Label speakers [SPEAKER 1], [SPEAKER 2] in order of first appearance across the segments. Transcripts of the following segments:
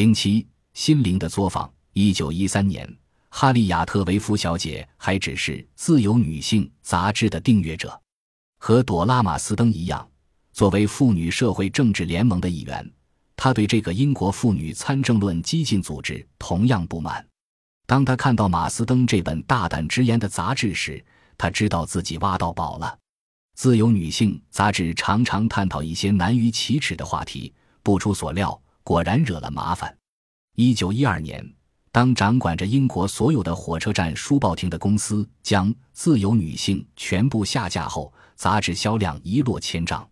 [SPEAKER 1] 零七心灵的作坊。一九一三年，哈利亚特维夫小姐还只是《自由女性》杂志的订阅者。和朵拉马斯登一样，作为妇女社会政治联盟的一员，她对这个英国妇女参政论激进组织同样不满。当她看到马斯登这本大胆直言的杂志时，她知道自己挖到宝了。自由女性杂志常常探讨一些难于启齿的话题，不出所料，果然惹了麻烦。一九一二年，当掌管着英国所有的火车站书报亭的公司将《自由女性》全部下架后，杂志销量一落千丈。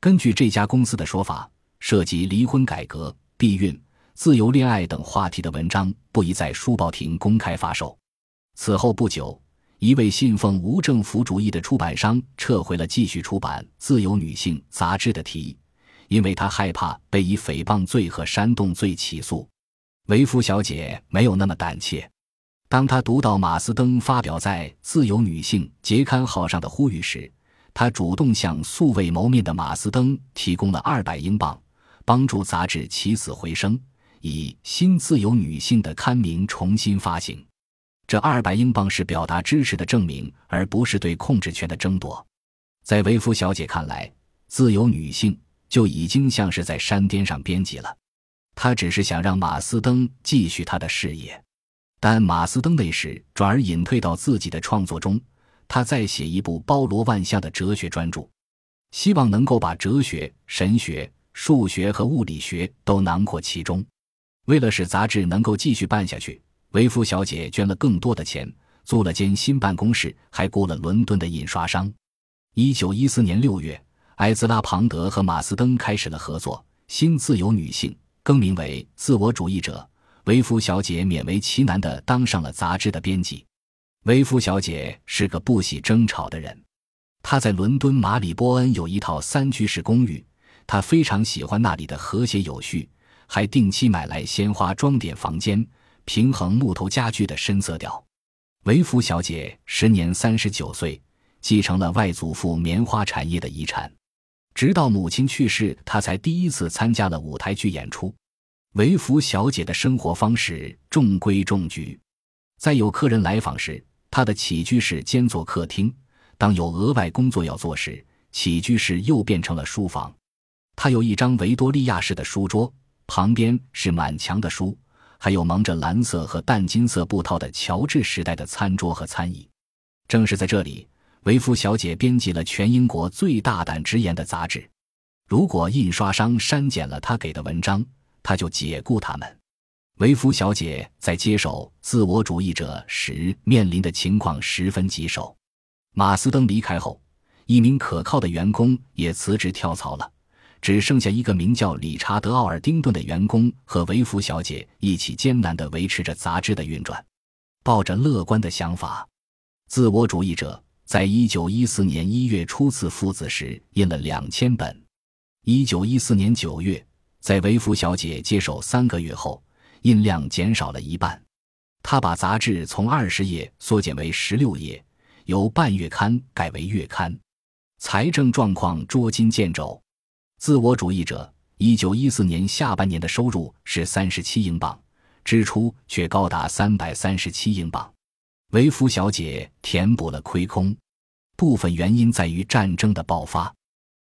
[SPEAKER 1] 根据这家公司的说法，涉及离婚改革、避孕。自由恋爱等话题的文章不宜在书报亭公开发售。此后不久，一位信奉无政府主义的出版商撤回了继续出版《自由女性》杂志的提议，因为他害怕被以诽谤罪和煽动罪起诉。维夫小姐没有那么胆怯。当她读到马斯登发表在《自由女性》节刊号上的呼吁时，她主动向素未谋面的马斯登提供了二百英镑，帮助杂志起死回生。以新自由女性的刊名重新发行，这二百英镑是表达支持的证明，而不是对控制权的争夺。在维夫小姐看来，自由女性就已经像是在山巅上编辑了。他只是想让马斯登继续他的事业，但马斯登那时转而隐退到自己的创作中，他再写一部包罗万象的哲学专著，希望能够把哲学、神学、数学和物理学都囊括其中。为了使杂志能够继续办下去，维夫小姐捐了更多的钱，租了间新办公室，还雇了伦敦的印刷商。一九一四年六月，埃兹拉·庞德和马斯登开始了合作，《新自由女性》更名为《自我主义者》。维夫小姐勉为其难地当上了杂志的编辑。维夫小姐是个不喜争吵的人，她在伦敦马里波恩有一套三居室公寓，她非常喜欢那里的和谐有序。还定期买来鲜花装点房间，平衡木头家具的深色调。维夫小姐时年三十九岁，继承了外祖父棉花产业的遗产。直到母亲去世，她才第一次参加了舞台剧演出。维福小姐的生活方式中规中矩，在有客人来访时，她的起居室兼做客厅；当有额外工作要做时，起居室又变成了书房。她有一张维多利亚式的书桌。旁边是满墙的书，还有蒙着蓝色和淡金色布套的乔治时代的餐桌和餐椅。正是在这里，维夫小姐编辑了全英国最大胆直言的杂志。如果印刷商删减了她给的文章，她就解雇他们。维夫小姐在接手自我主义者时面临的情况十分棘手。马斯登离开后，一名可靠的员工也辞职跳槽了。只剩下一个名叫理查德·奥尔丁顿的员工和维福小姐一起艰难地维持着杂志的运转。抱着乐观的想法，自我主义者在一九一四年一月初次复子时印了两千本。一九一四年九月，在维福小姐接手三个月后，印量减少了一半。他把杂志从二十页缩减为十六页，由半月刊改为月刊。财政状况捉襟见肘。自我主义者一九一四年下半年的收入是三十七英镑，支出却高达三百三十七英镑。维夫小姐填补了亏空，部分原因在于战争的爆发，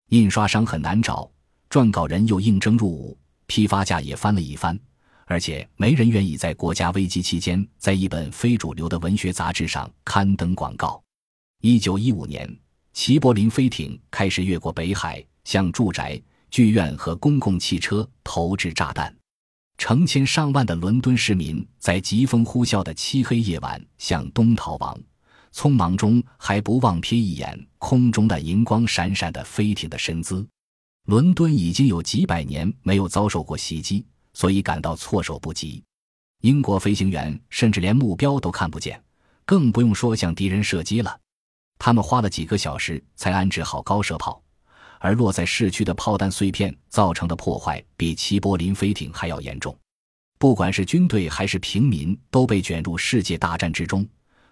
[SPEAKER 1] 印刷商很难找，撰稿人又应征入伍，批发价也翻了一番，而且没人愿意在国家危机期间在一本非主流的文学杂志上刊登广告。一九一五年，齐柏林飞艇开始越过北海，向住宅。剧院和公共汽车投掷炸弹，成千上万的伦敦市民在疾风呼啸的漆黑夜晚向东逃亡，匆忙中还不忘瞥一眼空中那银光闪闪的飞艇的身姿。伦敦已经有几百年没有遭受过袭击，所以感到措手不及。英国飞行员甚至连目标都看不见，更不用说向敌人射击了。他们花了几个小时才安置好高射炮。而落在市区的炮弹碎片造成的破坏，比齐柏林飞艇还要严重。不管是军队还是平民，都被卷入世界大战之中。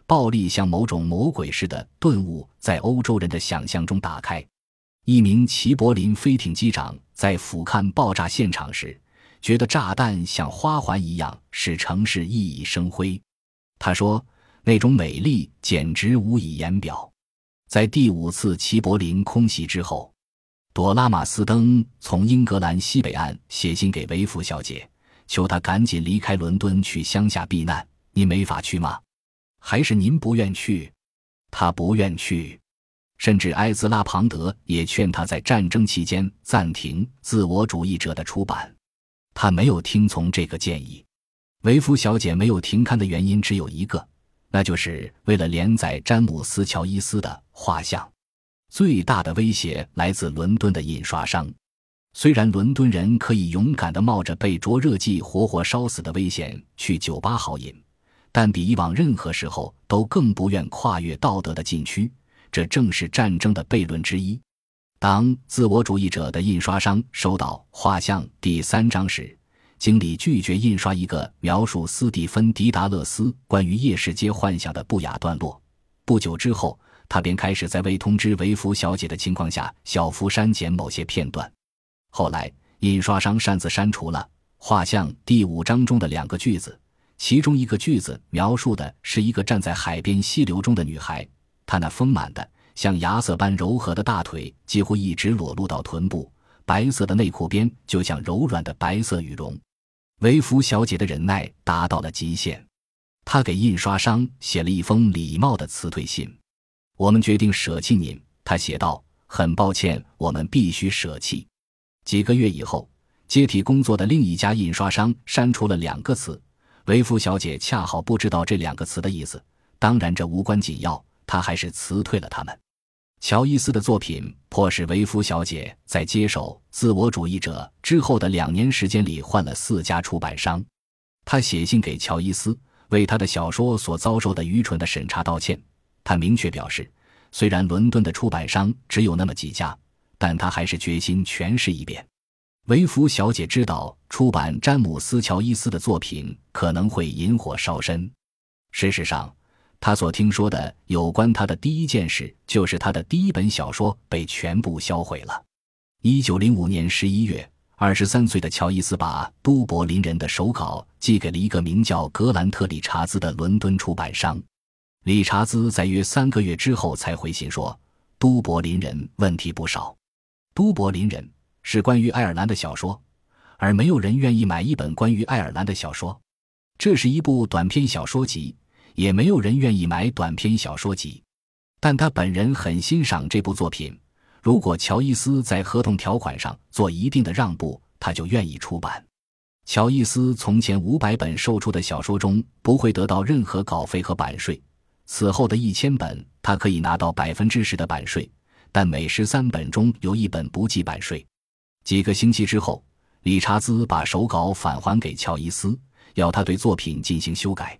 [SPEAKER 1] 暴力像某种魔鬼似的顿悟，在欧洲人的想象中打开。一名齐柏林飞艇机长在俯瞰爆炸现场时，觉得炸弹像花环一样使城市熠熠生辉。他说：“那种美丽简直无以言表。”在第五次齐柏林空袭之后，朵拉马斯登从英格兰西北岸写信给维夫小姐，求她赶紧离开伦敦去乡下避难。您没法去吗？还是您不愿去？他不愿去。甚至埃兹拉·庞德也劝他在战争期间暂停《自我主义者》的出版，他没有听从这个建议。维夫小姐没有停刊的原因只有一个，那就是为了连载詹姆斯·乔伊斯的画像。最大的威胁来自伦敦的印刷商。虽然伦敦人可以勇敢地冒着被灼热剂活活烧死的危险去酒吧豪饮，但比以往任何时候都更不愿跨越道德的禁区。这正是战争的悖论之一。当自我主义者的印刷商收到画像第三章时，经理拒绝印刷一个描述斯蒂芬·迪达勒斯关于夜市街幻想的不雅段落。不久之后，他便开始在未通知维夫小姐的情况下小幅删减某些片段。后来，印刷商擅自删除了画像第五章中的两个句子，其中一个句子描述的是一个站在海边溪流中的女孩。她那丰满的、像牙色般柔和的大腿几乎一直裸露到臀部，白色的内裤边就像柔软的白色羽绒。维夫小姐的忍耐达到了极限，她给印刷商写了一封礼貌的辞退信。我们决定舍弃您，他写道。很抱歉，我们必须舍弃。几个月以后，接替工作的另一家印刷商删除了两个词，维夫小姐恰好不知道这两个词的意思。当然，这无关紧要。他还是辞退了他们。乔伊斯的作品迫使维夫小姐在接手《自我主义者》之后的两年时间里换了四家出版商。他写信给乔伊斯，为他的小说所遭受的愚蠢的审查道歉。他明确表示，虽然伦敦的出版商只有那么几家，但他还是决心全试一遍。维夫小姐知道出版詹姆斯·乔伊斯的作品可能会引火烧身。事实上。他所听说的有关他的第一件事，就是他的第一本小说被全部销毁了。一九零五年十一月，二十三岁的乔伊斯把都柏林人的手稿寄给了一个名叫格兰特·理查兹的伦敦出版商。理查兹在约三个月之后才回信说：“都柏林人问题不少。都柏林人是关于爱尔兰的小说，而没有人愿意买一本关于爱尔兰的小说。这是一部短篇小说集。”也没有人愿意买短篇小说集，但他本人很欣赏这部作品。如果乔伊斯在合同条款上做一定的让步，他就愿意出版。乔伊斯从前五百本售出的小说中不会得到任何稿费和版税，此后的一千本他可以拿到百分之十的版税，但每十三本中有一本不计版税。几个星期之后，理查兹把手稿返还给乔伊斯，要他对作品进行修改。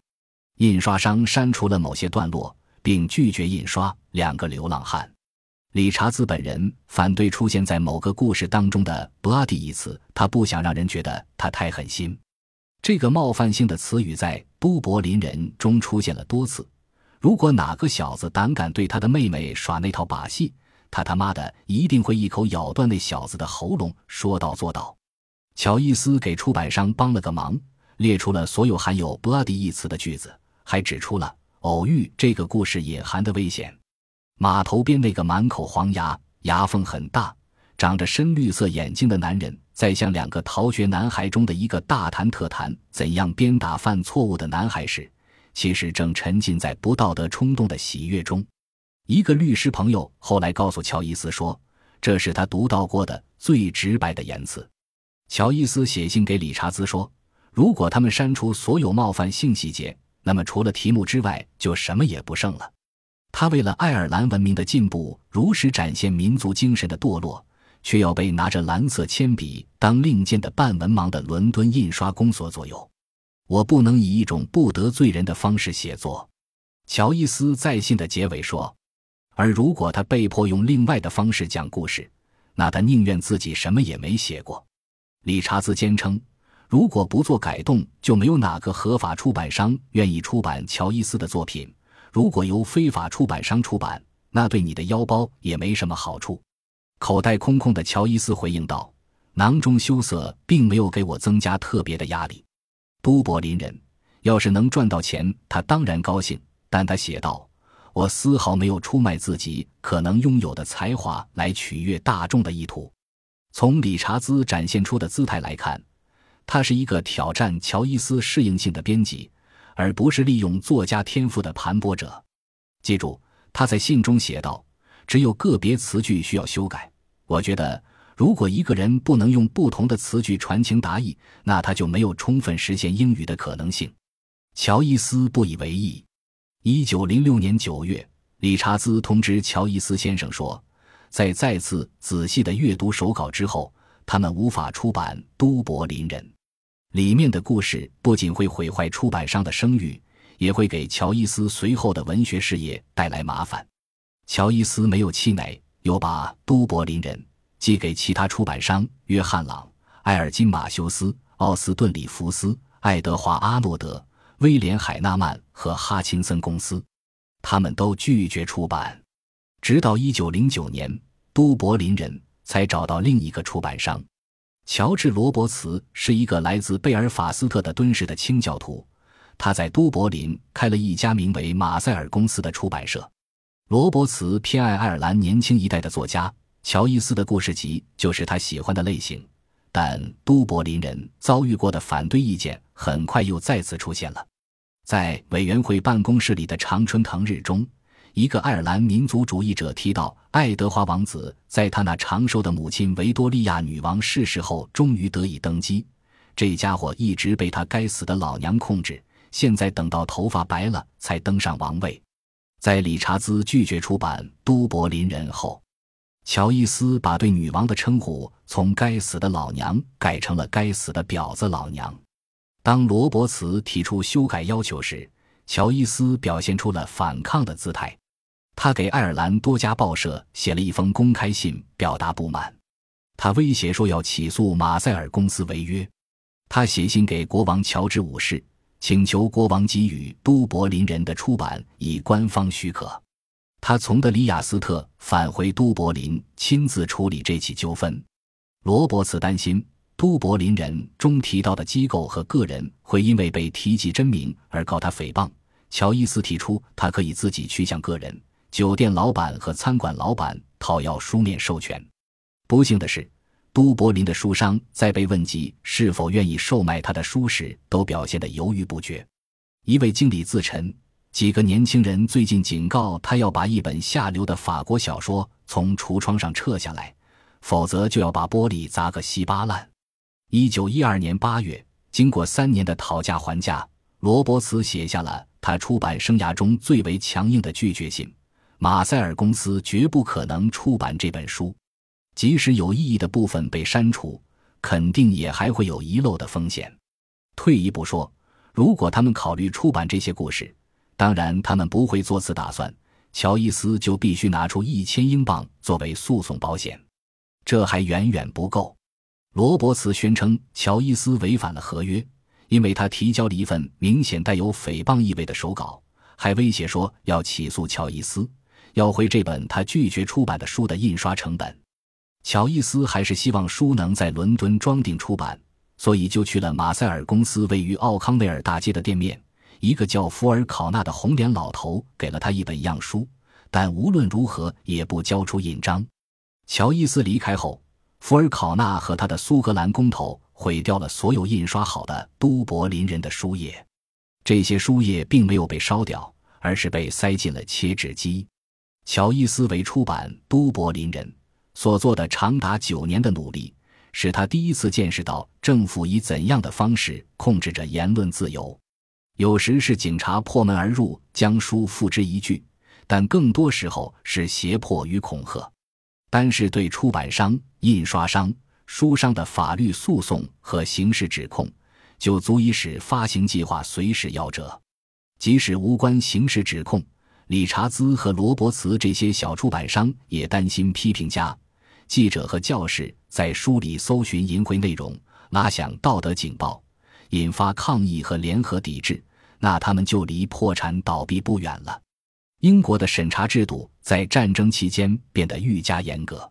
[SPEAKER 1] 印刷商删除了某些段落，并拒绝印刷《两个流浪汉》。理查兹本人反对出现在某个故事当中的 “bloody” 一词，他不想让人觉得他太狠心。这个冒犯性的词语在都柏林人中出现了多次。如果哪个小子胆敢对他的妹妹耍那套把戏，他他妈的一定会一口咬断那小子的喉咙，说到做到。乔伊斯给出版商帮了个忙，列出了所有含有 “bloody” 一词的句子。还指出了偶遇这个故事隐含的危险。码头边那个满口黄牙、牙缝很大、长着深绿色眼睛的男人，在向两个逃学男孩中的一个大谈特谈怎样鞭打犯错误的男孩时，其实正沉浸在不道德冲动的喜悦中。一个律师朋友后来告诉乔伊斯说，这是他读到过的最直白的言辞。乔伊斯写信给理查兹说，如果他们删除所有冒犯性细节。那么，除了题目之外，就什么也不剩了。他为了爱尔兰文明的进步，如实展现民族精神的堕落，却要被拿着蓝色铅笔当令箭的半文盲的伦敦印刷工所左右。我不能以一种不得罪人的方式写作，乔伊斯在信的结尾说。而如果他被迫用另外的方式讲故事，那他宁愿自己什么也没写过。理查兹坚称。如果不做改动，就没有哪个合法出版商愿意出版乔伊斯的作品。如果由非法出版商出版，那对你的腰包也没什么好处。口袋空空的乔伊斯回应道：“囊中羞涩并没有给我增加特别的压力。都柏林人，要是能赚到钱，他当然高兴。但他写道：“我丝毫没有出卖自己可能拥有的才华来取悦大众的意图。”从理查兹展现出的姿态来看，他是一个挑战乔伊斯适应性的编辑，而不是利用作家天赋的盘剥者。记住，他在信中写道：“只有个别词句需要修改。我觉得，如果一个人不能用不同的词句传情达意，那他就没有充分实现英语的可能性。”乔伊斯不以为意。一九零六年九月，理查兹通知乔伊斯先生说，在再次仔细的阅读手稿之后，他们无法出版《都柏林人》里面的故事，不仅会毁坏出版商的声誉，也会给乔伊斯随后的文学事业带来麻烦。乔伊斯没有气馁，又把《都柏林人》寄给其他出版商：约翰·朗、埃尔金·马修斯、奥斯顿·里弗斯、爱德华·阿诺德。威廉·海纳曼和哈钦森公司，他们都拒绝出版。直到1909年，都柏林人才找到另一个出版商。乔治·罗伯茨是一个来自贝尔法斯特的敦实的清教徒，他在都柏林开了一家名为马塞尔公司的出版社。罗伯茨偏爱爱尔兰年轻一代的作家，乔伊斯的故事集就是他喜欢的类型。但都柏林人遭遇过的反对意见很快又再次出现了。在委员会办公室里的常春藤日中，一个爱尔兰民族主义者提到，爱德华王子在他那长寿的母亲维多利亚女王逝世后，终于得以登基。这家伙一直被他该死的老娘控制，现在等到头发白了才登上王位。在理查兹拒绝出版《都柏林人》后。乔伊斯把对女王的称呼从“该死的老娘”改成了“该死的婊子老娘”。当罗伯茨提出修改要求时，乔伊斯表现出了反抗的姿态。他给爱尔兰多家报社写了一封公开信，表达不满。他威胁说要起诉马塞尔公司违约。他写信给国王乔治五世，请求国王给予《都柏林人》的出版以官方许可。他从德里亚斯特返回都柏林，亲自处理这起纠纷。罗伯茨担心都柏林人中提到的机构和个人会因为被提及真名而告他诽谤。乔伊斯提出，他可以自己去向个人、酒店老板和餐馆老板讨要书面授权。不幸的是，都柏林的书商在被问及是否愿意售卖他的书时，都表现得犹豫不决。一位经理自陈。几个年轻人最近警告他，要把一本下流的法国小说从橱窗上撤下来，否则就要把玻璃砸个稀巴烂。一九一二年八月，经过三年的讨价还价，罗伯茨写下了他出版生涯中最为强硬的拒绝信：马塞尔公司绝不可能出版这本书，即使有意义的部分被删除，肯定也还会有遗漏的风险。退一步说，如果他们考虑出版这些故事，当然，他们不会做此打算。乔伊斯就必须拿出一千英镑作为诉讼保险，这还远远不够。罗伯茨宣称乔伊斯违反了合约，因为他提交了一份明显带有诽谤意味的手稿，还威胁说要起诉乔伊斯，要回这本他拒绝出版的书的印刷成本。乔伊斯还是希望书能在伦敦装订出版，所以就去了马塞尔公司位于奥康威尔大街的店面。一个叫福尔考纳的红脸老头给了他一本样书，但无论如何也不交出印章。乔伊斯离开后，福尔考纳和他的苏格兰工头毁掉了所有印刷好的《都柏林人》的书页。这些书页并没有被烧掉，而是被塞进了切纸机。乔伊斯为出版《都柏林人》所做的长达九年的努力，使他第一次见识到政府以怎样的方式控制着言论自由。有时是警察破门而入，将书付之一炬；但更多时候是胁迫与恐吓。单是对出版商、印刷商、书商的法律诉讼和刑事指控，就足以使发行计划随时夭折。即使无关刑事指控，理查兹和罗伯茨这些小出版商也担心批评家、记者和教士在书里搜寻淫秽内容，拉响道德警报，引发抗议和联合抵制。那他们就离破产倒闭不远了。英国的审查制度在战争期间变得愈加严格。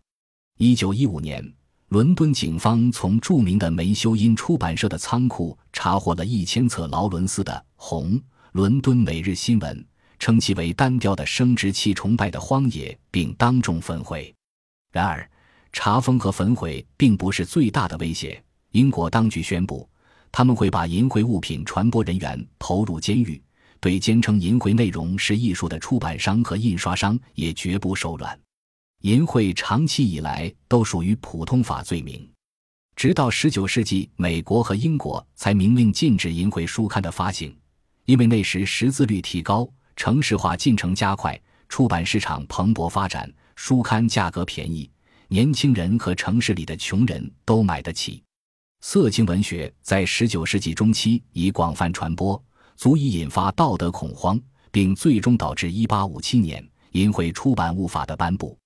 [SPEAKER 1] 一九一五年，伦敦警方从著名的梅修因出版社的仓库查获了一千册劳伦斯的《红伦敦每日新闻》，称其为单调的生殖器崇拜的荒野，并当众焚毁。然而，查封和焚毁并不是最大的威胁。英国当局宣布，他们会把淫秽物品传播人员投入监狱，对坚称淫秽内容是艺术的出版商和印刷商也绝不手软。淫秽长期以来都属于普通法罪名，直到十九世纪，美国和英国才明令禁止淫秽书刊的发行，因为那时识字率提高，城市化进程加快，出版市场蓬勃发展，书刊价格便宜，年轻人和城市里的穷人都买得起。色情文学在十九世纪中期已广泛传播，足以引发道德恐慌，并最终导致一八五七年淫秽出版物法的颁布。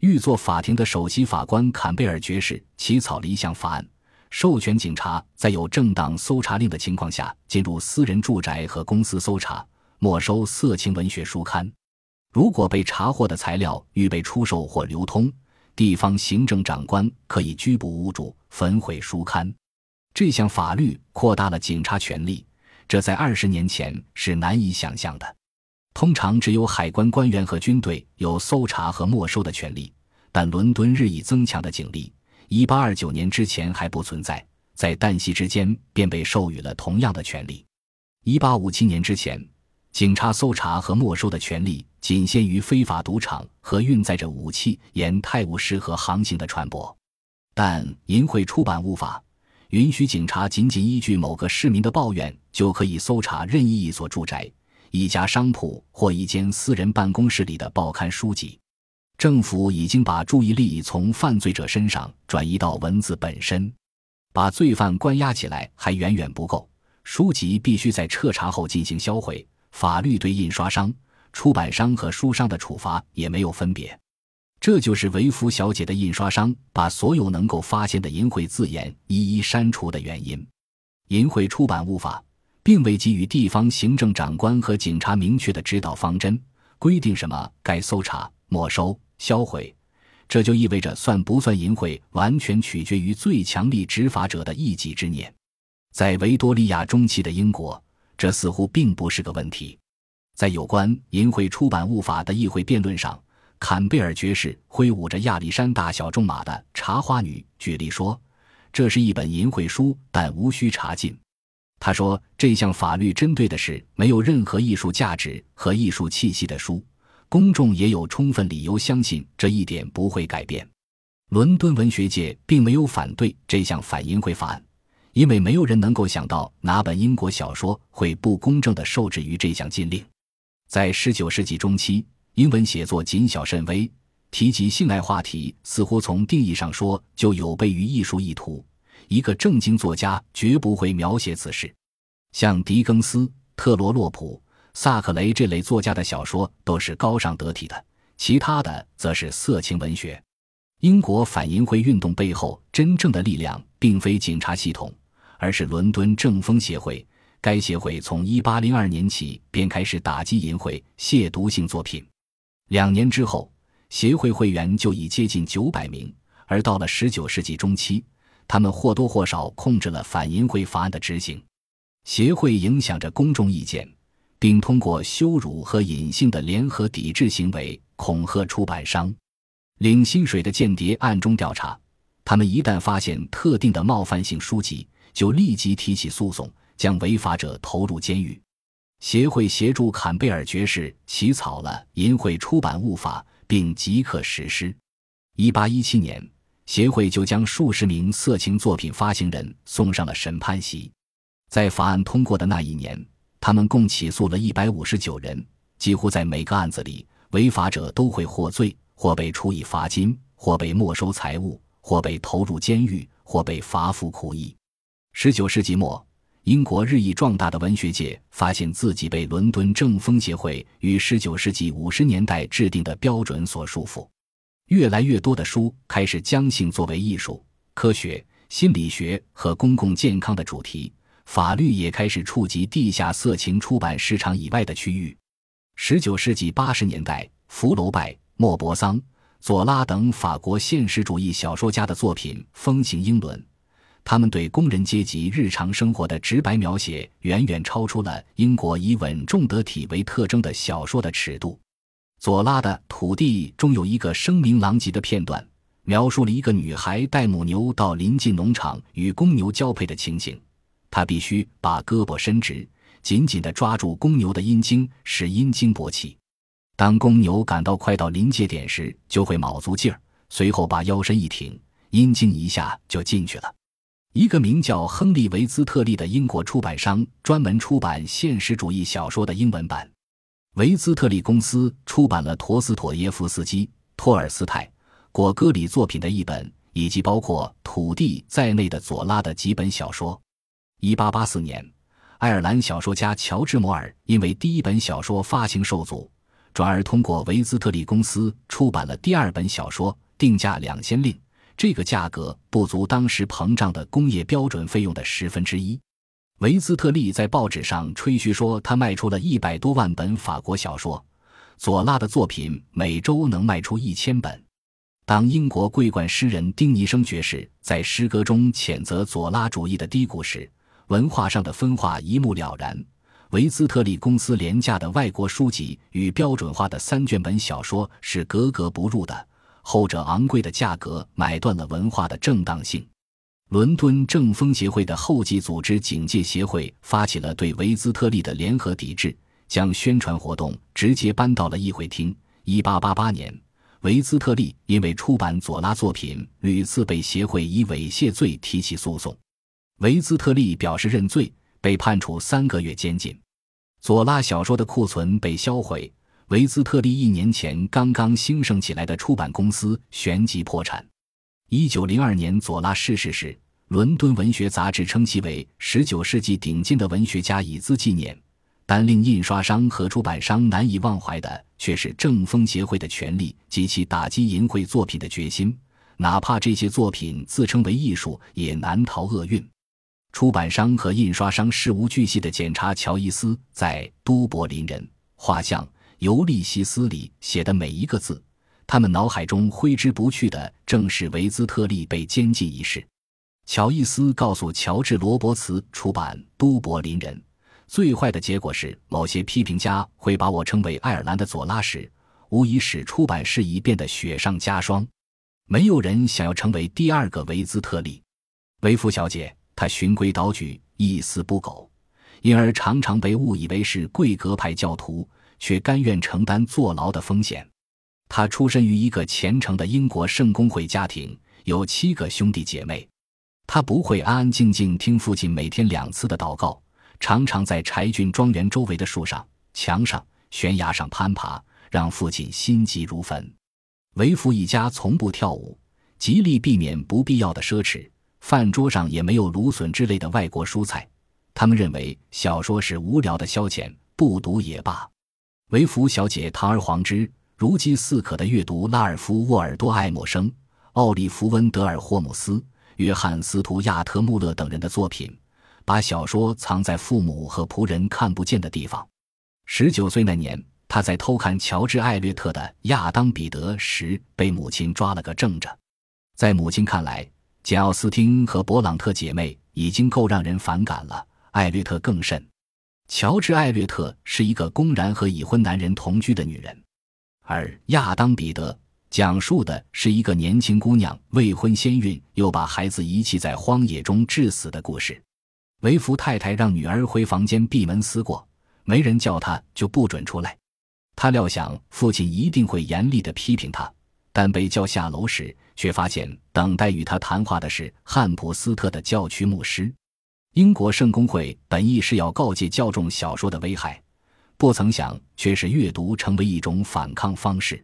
[SPEAKER 1] 御座法庭的首席法官坎贝尔爵士起草了一项法案，授权警察在有正当搜查令的情况下进入私人住宅和公司搜查、没收色情文学书刊。如果被查获的材料预备出售或流通，地方行政长官可以拘捕屋主、焚毁书刊。这项法律扩大了警察权力，这在二十年前是难以想象的。通常只有海关官员和军队有搜查和没收的权利，但伦敦日益增强的警力，一八二九年之前还不存在，在旦夕之间便被授予了同样的权利。一八五七年之前，警察搜查和没收的权利仅限于非法赌场和运载着武器沿泰晤士河航行的船舶，但淫秽出版物法允许警察仅仅依据某个市民的抱怨就可以搜查任意一所住宅。一家商铺或一间私人办公室里的报刊书籍，政府已经把注意力从犯罪者身上转移到文字本身。把罪犯关押起来还远远不够，书籍必须在彻查后进行销毁。法律对印刷商、出版商和书商的处罚也没有分别。这就是维夫小姐的印刷商把所有能够发现的淫秽字眼一一删除的原因。淫秽出版物法。并未给予地方行政长官和警察明确的指导方针，规定什么该搜查、没收、销毁，这就意味着算不算淫秽，完全取决于最强力执法者的一己之念。在维多利亚中期的英国，这似乎并不是个问题。在有关淫秽出版物法的议会辩论上，坎贝尔爵士挥舞着亚历山大小仲马的《茶花女》举例说：“这是一本淫秽书，但无需查禁。”他说：“这项法律针对的是没有任何艺术价值和艺术气息的书，公众也有充分理由相信这一点不会改变。”伦敦文学界并没有反对这项反淫秽法案，因为没有人能够想到哪本英国小说会不公正地受制于这项禁令。在19世纪中期，英文写作谨小慎微，提及性爱话题似乎从定义上说就有悖于艺术意图。一个正经作家绝不会描写此事，像狄更斯、特罗洛普、萨克雷这类作家的小说都是高尚得体的，其他的则是色情文学。英国反淫秽运动背后真正的力量并非警察系统，而是伦敦政风协会。该协会从1802年起便开始打击淫秽、亵渎性作品。两年之后，协会会员就已接近900名，而到了19世纪中期。他们或多或少控制了反淫秽法案的执行，协会影响着公众意见，并通过羞辱和隐性的联合抵制行为恐吓出版商。领薪水的间谍暗中调查，他们一旦发现特定的冒犯性书籍，就立即提起诉讼，将违法者投入监狱。协会协助坎贝尔爵士起草了淫秽出版物法，并即刻实施。一八一七年。协会就将数十名色情作品发行人送上了审判席，在法案通过的那一年，他们共起诉了一百五十九人。几乎在每个案子里，违法者都会获罪，或被处以罚金，或被没收财物，或被投入监狱，或被罚服苦役。十九世纪末，英国日益壮大的文学界发现自己被伦敦政风协会于十九世纪五十年代制定的标准所束缚。越来越多的书开始将性作为艺术、科学、心理学和公共健康的主题，法律也开始触及地下色情出版市场以外的区域。十九世纪八十年代，福楼拜、莫泊桑、左拉等法国现实主义小说家的作品风行英伦。他们对工人阶级日常生活的直白描写，远远超出了英国以稳重得体为特征的小说的尺度。左拉的《土地》中有一个声名狼藉的片段，描述了一个女孩带母牛到临近农场与公牛交配的情形。她必须把胳膊伸直，紧紧地抓住公牛的阴茎，使阴茎勃起。当公牛感到快到临界点时，就会卯足劲儿，随后把腰身一挺，阴茎一下就进去了。一个名叫亨利·维兹特利的英国出版商专门出版现实主义小说的英文版。维兹特利公司出版了陀思妥耶夫斯基、托尔斯泰、果戈里作品的一本，以及包括《土地》在内的左拉的几本小说。1884年，爱尔兰小说家乔治·摩尔因为第一本小说发行受阻，转而通过维兹特利公司出版了第二本小说，定价两千令。这个价格不足当时膨胀的工业标准费用的十分之一。维斯特利在报纸上吹嘘说，他卖出了一百多万本法国小说。左拉的作品每周能卖出一千本。当英国桂冠诗人丁尼生爵士在诗歌中谴责左拉主义的低谷时，文化上的分化一目了然。维斯特利公司廉价的外国书籍与标准化的三卷本小说是格格不入的。后者昂贵的价格买断了文化的正当性。伦敦正风协会的后继组织警戒协会发起了对维兹特利的联合抵制，将宣传活动直接搬到了议会厅。一八八八年，维兹特利因为出版左拉作品，屡次被协会以猥亵罪提起诉讼。维兹特利表示认罪，被判处三个月监禁。左拉小说的库存被销毁。维兹特利一年前刚刚兴盛起来的出版公司旋即破产。一九零二年左拉逝世时，伦敦文学杂志称其为十九世纪顶尖的文学家，以资纪念。但令印刷商和出版商难以忘怀的，却是正风协会的权力及其打击淫秽作品的决心。哪怕这些作品自称为艺术，也难逃厄运。出版商和印刷商事无巨细地检查乔伊斯在《都柏林人》画像。《尤利西斯》里写的每一个字，他们脑海中挥之不去的正是维兹特利被监禁一事。乔伊斯告诉乔治·罗伯茨出版《都柏林人》，最坏的结果是某些批评家会把我称为爱尔兰的左拉时，无疑使出版事宜变得雪上加霜。没有人想要成为第二个维兹特利。维夫小姐，她循规蹈矩，一丝不苟，因而常常被误以为是贵格派教徒。却甘愿承担坐牢的风险。他出身于一个虔诚的英国圣公会家庭，有七个兄弟姐妹。他不会安安静静听父亲每天两次的祷告，常常在柴郡庄园周围的树上、墙上、悬崖上攀爬，让父亲心急如焚。维夫一家从不跳舞，极力避免不必要的奢侈。饭桌上也没有芦笋之类的外国蔬菜。他们认为小说是无聊的消遣，不读也罢。维福小姐堂而皇之、如饥似渴地阅读拉尔夫·沃尔多·爱默生、奥利弗·温德尔·霍姆斯、约翰·斯图亚特·穆勒等人的作品，把小说藏在父母和仆人看不见的地方。十九岁那年，他在偷看乔治·艾略特的《亚当·彼得》时，被母亲抓了个正着。在母亲看来，简·奥斯汀和勃朗特姐妹已经够让人反感了，艾略特更甚。乔治·艾略特是一个公然和已婚男人同居的女人，而亚当·彼得讲述的是一个年轻姑娘未婚先孕，又把孩子遗弃在荒野中致死的故事。维福太太让女儿回房间闭门思过，没人叫她就不准出来。她料想父亲一定会严厉地批评她，但被叫下楼时，却发现等待与她谈话的是汉普斯特的教区牧师。英国圣公会本意是要告诫教众小说的危害，不曾想却是阅读成为一种反抗方式。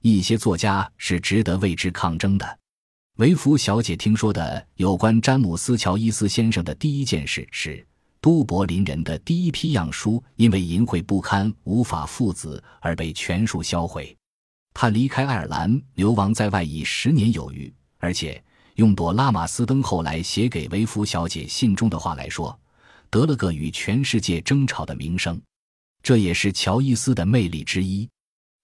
[SPEAKER 1] 一些作家是值得为之抗争的。维弗小姐听说的有关詹姆斯·乔伊斯先生的第一件事是，《都柏林人》的第一批样书因为淫秽不堪、无法父子而被全数销毁。他离开爱尔兰，流亡在外已十年有余，而且。用朵拉马斯登后来写给维夫小姐信中的话来说，得了个与全世界争吵的名声，这也是乔伊斯的魅力之一。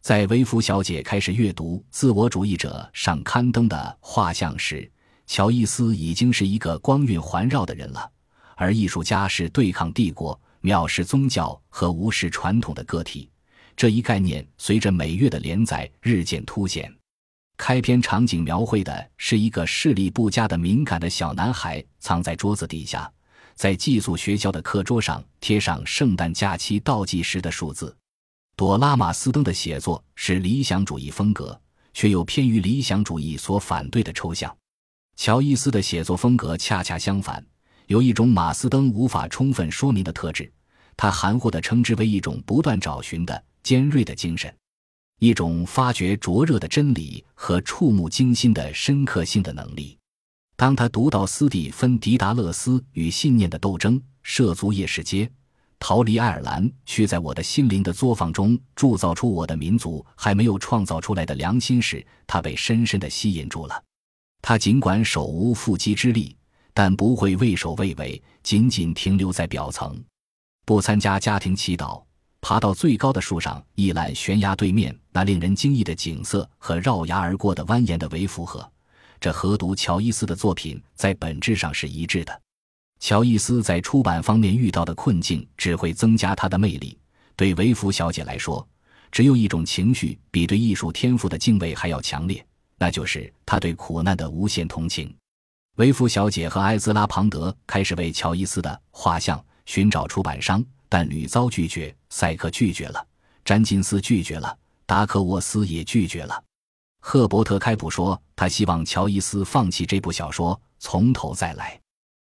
[SPEAKER 1] 在维夫小姐开始阅读《自我主义者》上刊登的画像时，乔伊斯已经是一个光晕环绕的人了。而艺术家是对抗帝国、藐视宗教和无视传统的个体，这一概念随着每月的连载日渐凸显。开篇场景描绘的是一个视力不佳的敏感的小男孩藏在桌子底下，在寄宿学校的课桌上贴上圣诞假期倒计时的数字。朵拉马斯登的写作是理想主义风格，却又偏于理想主义所反对的抽象。乔伊斯的写作风格恰恰相反，有一种马斯登无法充分说明的特质，他含糊地称之为一种不断找寻的尖锐的精神。一种发掘灼热的真理和触目惊心的深刻性的能力。当他读到斯蒂芬·迪达勒斯与信念的斗争、涉足夜市街、逃离爱尔兰，却在我的心灵的作坊中铸造出我的民族还没有创造出来的良心时，他被深深地吸引住了。他尽管手无缚鸡之力，但不会畏首畏尾，仅仅停留在表层，不参加家庭祈祷。爬到最高的树上，一览悬崖对面那令人惊异的景色和绕崖而过的蜿蜒的维福河。这和读乔伊斯的作品在本质上是一致的。乔伊斯在出版方面遇到的困境只会增加他的魅力。对维福小姐来说，只有一种情绪比对艺术天赋的敬畏还要强烈，那就是他对苦难的无限同情。维福小姐和埃兹拉·庞德开始为乔伊斯的画像寻找出版商。但屡遭拒绝，赛克拒绝了，詹金斯拒绝了，达克沃斯也拒绝了。赫伯特·开普说，他希望乔伊斯放弃这部小说，从头再来。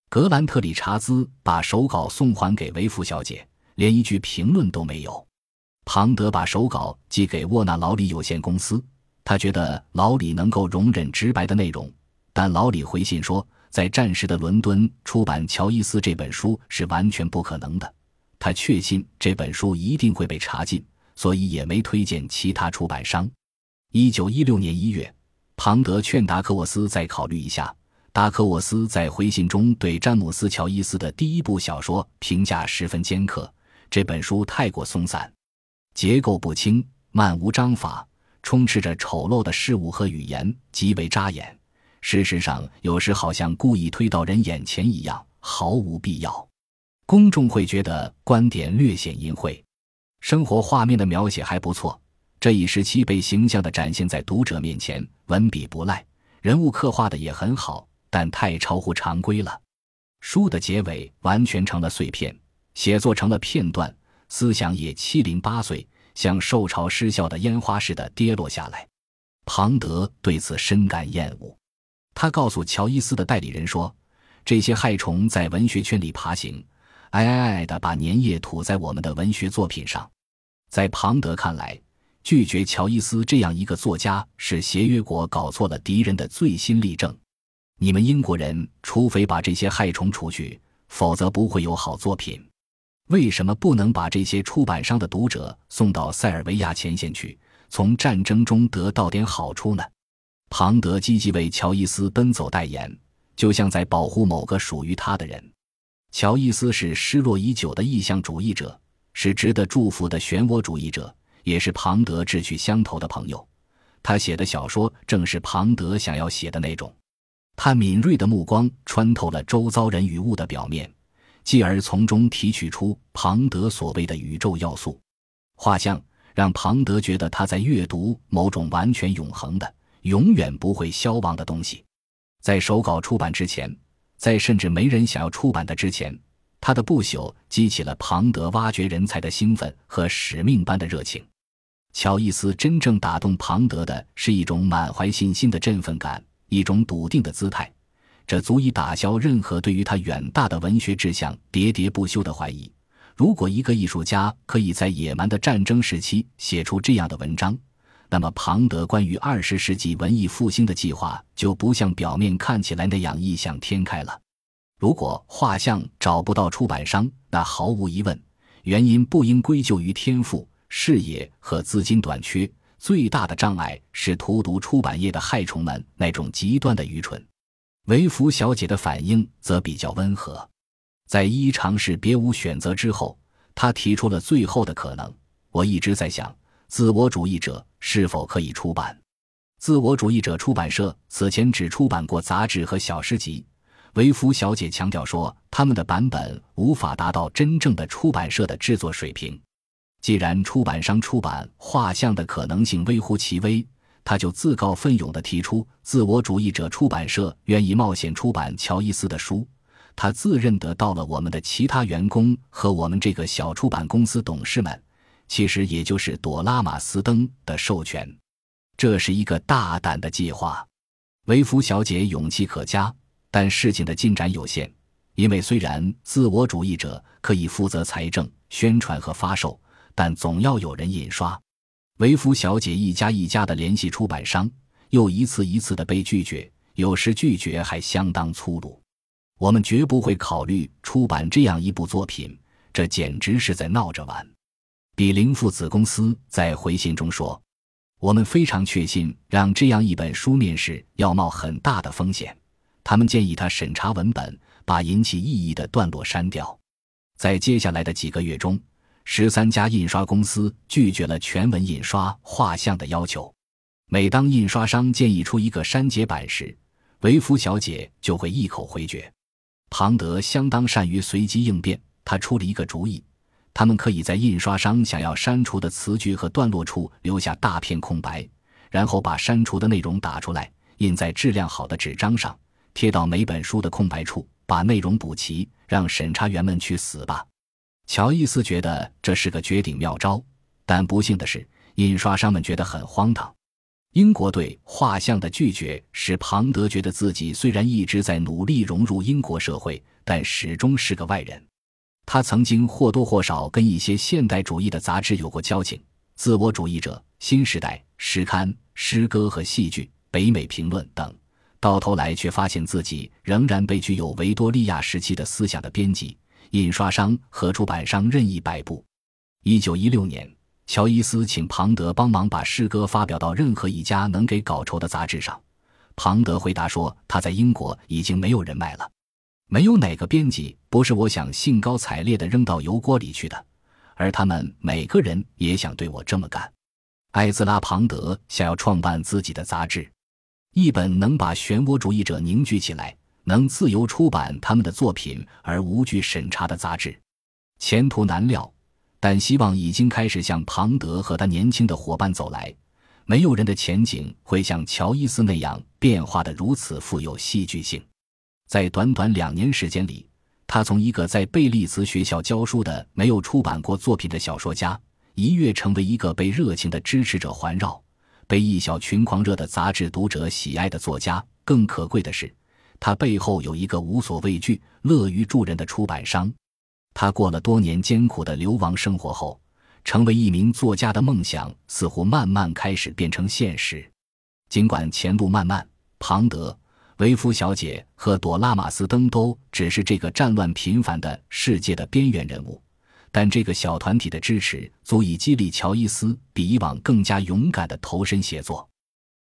[SPEAKER 1] 格兰特·理查兹把手稿送还给维夫小姐，连一句评论都没有。庞德把手稿寄给沃纳劳里有限公司，他觉得劳里能够容忍直白的内容，但劳里回信说，在战时的伦敦出版乔伊斯这本书是完全不可能的。他确信这本书一定会被查禁，所以也没推荐其他出版商。一九一六年一月，庞德劝达克沃斯再考虑一下。达克沃斯在回信中对詹姆斯·乔伊斯的第一部小说评价十分尖刻：这本书太过松散，结构不清，漫无章法，充斥着丑陋的事物和语言，极为扎眼。事实上，有时好像故意推到人眼前一样，毫无必要。公众会觉得观点略显淫秽，生活画面的描写还不错。这一时期被形象地展现在读者面前，文笔不赖，人物刻画的也很好，但太超乎常规了。书的结尾完全成了碎片，写作成了片段，思想也七零八碎，像受潮失效的烟花似的跌落下来。庞德对此深感厌恶，他告诉乔伊斯的代理人说：“这些害虫在文学圈里爬行。”哀哀哀的把粘液吐在我们的文学作品上，在庞德看来，拒绝乔伊斯这样一个作家是协约国搞错了敌人的最新例证。你们英国人，除非把这些害虫除去，否则不会有好作品。为什么不能把这些出版商的读者送到塞尔维亚前线去，从战争中得到点好处呢？庞德积极为乔伊斯奔走代言，就像在保护某个属于他的人。乔伊斯是失落已久的意象主义者，是值得祝福的漩涡主义者，也是庞德志趣相投的朋友。他写的小说正是庞德想要写的那种。他敏锐的目光穿透了周遭人与物的表面，继而从中提取出庞德所谓的宇宙要素。画像让庞德觉得他在阅读某种完全永恒的、永远不会消亡的东西。在手稿出版之前。在甚至没人想要出版的之前，他的不朽激起了庞德挖掘人才的兴奋和使命般的热情。乔伊斯真正打动庞德的是一种满怀信心的振奋感，一种笃定的姿态，这足以打消任何对于他远大的文学志向喋喋不休的怀疑。如果一个艺术家可以在野蛮的战争时期写出这样的文章，那么，庞德关于二十世纪文艺复兴的计划就不像表面看起来那样异想天开了。如果画像找不到出版商，那毫无疑问，原因不应归咎于天赋、视野和资金短缺，最大的障碍是荼毒出版业的害虫们那种极端的愚蠢。维福小姐的反应则比较温和，在一一尝试别无选择之后，她提出了最后的可能。我一直在想。自我主义者是否可以出版？自我主义者出版社此前只出版过杂志和小诗集。维夫小姐强调说，他们的版本无法达到真正的出版社的制作水平。既然出版商出版画像的可能性微乎其微，他就自告奋勇地提出，自我主义者出版社愿意冒险出版乔伊斯的书。他自认得到了我们的其他员工和我们这个小出版公司董事们，其实也就是朵拉马斯登的授权。这是一个大胆的计划。维夫小姐勇气可嘉。但事情的进展有限，因为虽然自我主义者可以负责财政、宣传和发售，但总要有人印刷。维夫小姐一家一家的联系出版商，又一次一次的被拒绝，有时拒绝还相当粗鲁。我们绝不会考虑出版这样一部作品，这简直是在闹着玩。比林父子公司在回信中说：“我们非常确信，让这样一本书面世要冒很大的风险。”他们建议他审查文本，把引起异议的段落删掉。在接下来的几个月中，十三家印刷公司拒绝了全文印刷画像的要求。每当印刷商建议出一个删节版时，维夫小姐就会一口回绝。庞德相当善于随机应变，他出了一个主意：他们可以在印刷商想要删除的词句和段落处留下大片空白，然后把删除的内容打出来，印在质量好的纸张上。贴到每本书的空白处，把内容补齐，让审查员们去死吧。乔伊斯觉得这是个绝顶妙招，但不幸的是，印刷商们觉得很荒唐。英国对画像的拒绝使庞德觉得自己虽然一直在努力融入英国社会，但始终是个外人。他曾经或多或少跟一些现代主义的杂志有过交情，《自我主义者》《新时代》《诗刊》《诗歌和戏剧》《北美评论》等。到头来却发现自己仍然被具有维多利亚时期的思想的编辑、印刷商和出版商任意摆布。一九一六年，乔伊斯请庞德帮忙把诗歌发表到任何一家能给稿酬的杂志上。庞德回答说：“他在英国已经没有人脉了，没有哪个编辑不是我想兴高采烈地扔到油锅里去的，而他们每个人也想对我这么干。”艾兹拉·庞德想要创办自己的杂志。一本能把漩涡主义者凝聚起来，能自由出版他们的作品而无惧审查的杂志，前途难料。但希望已经开始向庞德和他年轻的伙伴走来。没有人的前景会像乔伊斯那样变化的如此富有戏剧性。在短短两年时间里，他从一个在贝利茨学校教书的没有出版过作品的小说家，一跃成为一个被热情的支持者环绕。被一小群狂热的杂志读者喜爱的作家，更可贵的是，他背后有一个无所畏惧、乐于助人的出版商。他过了多年艰苦的流亡生活后，成为一名作家的梦想似乎慢慢开始变成现实。尽管前路漫漫，庞德、维夫小姐和朵拉玛斯登都只是这个战乱频繁的世界的边缘人物。但这个小团体的支持足以激励乔伊斯比以往更加勇敢地投身写作。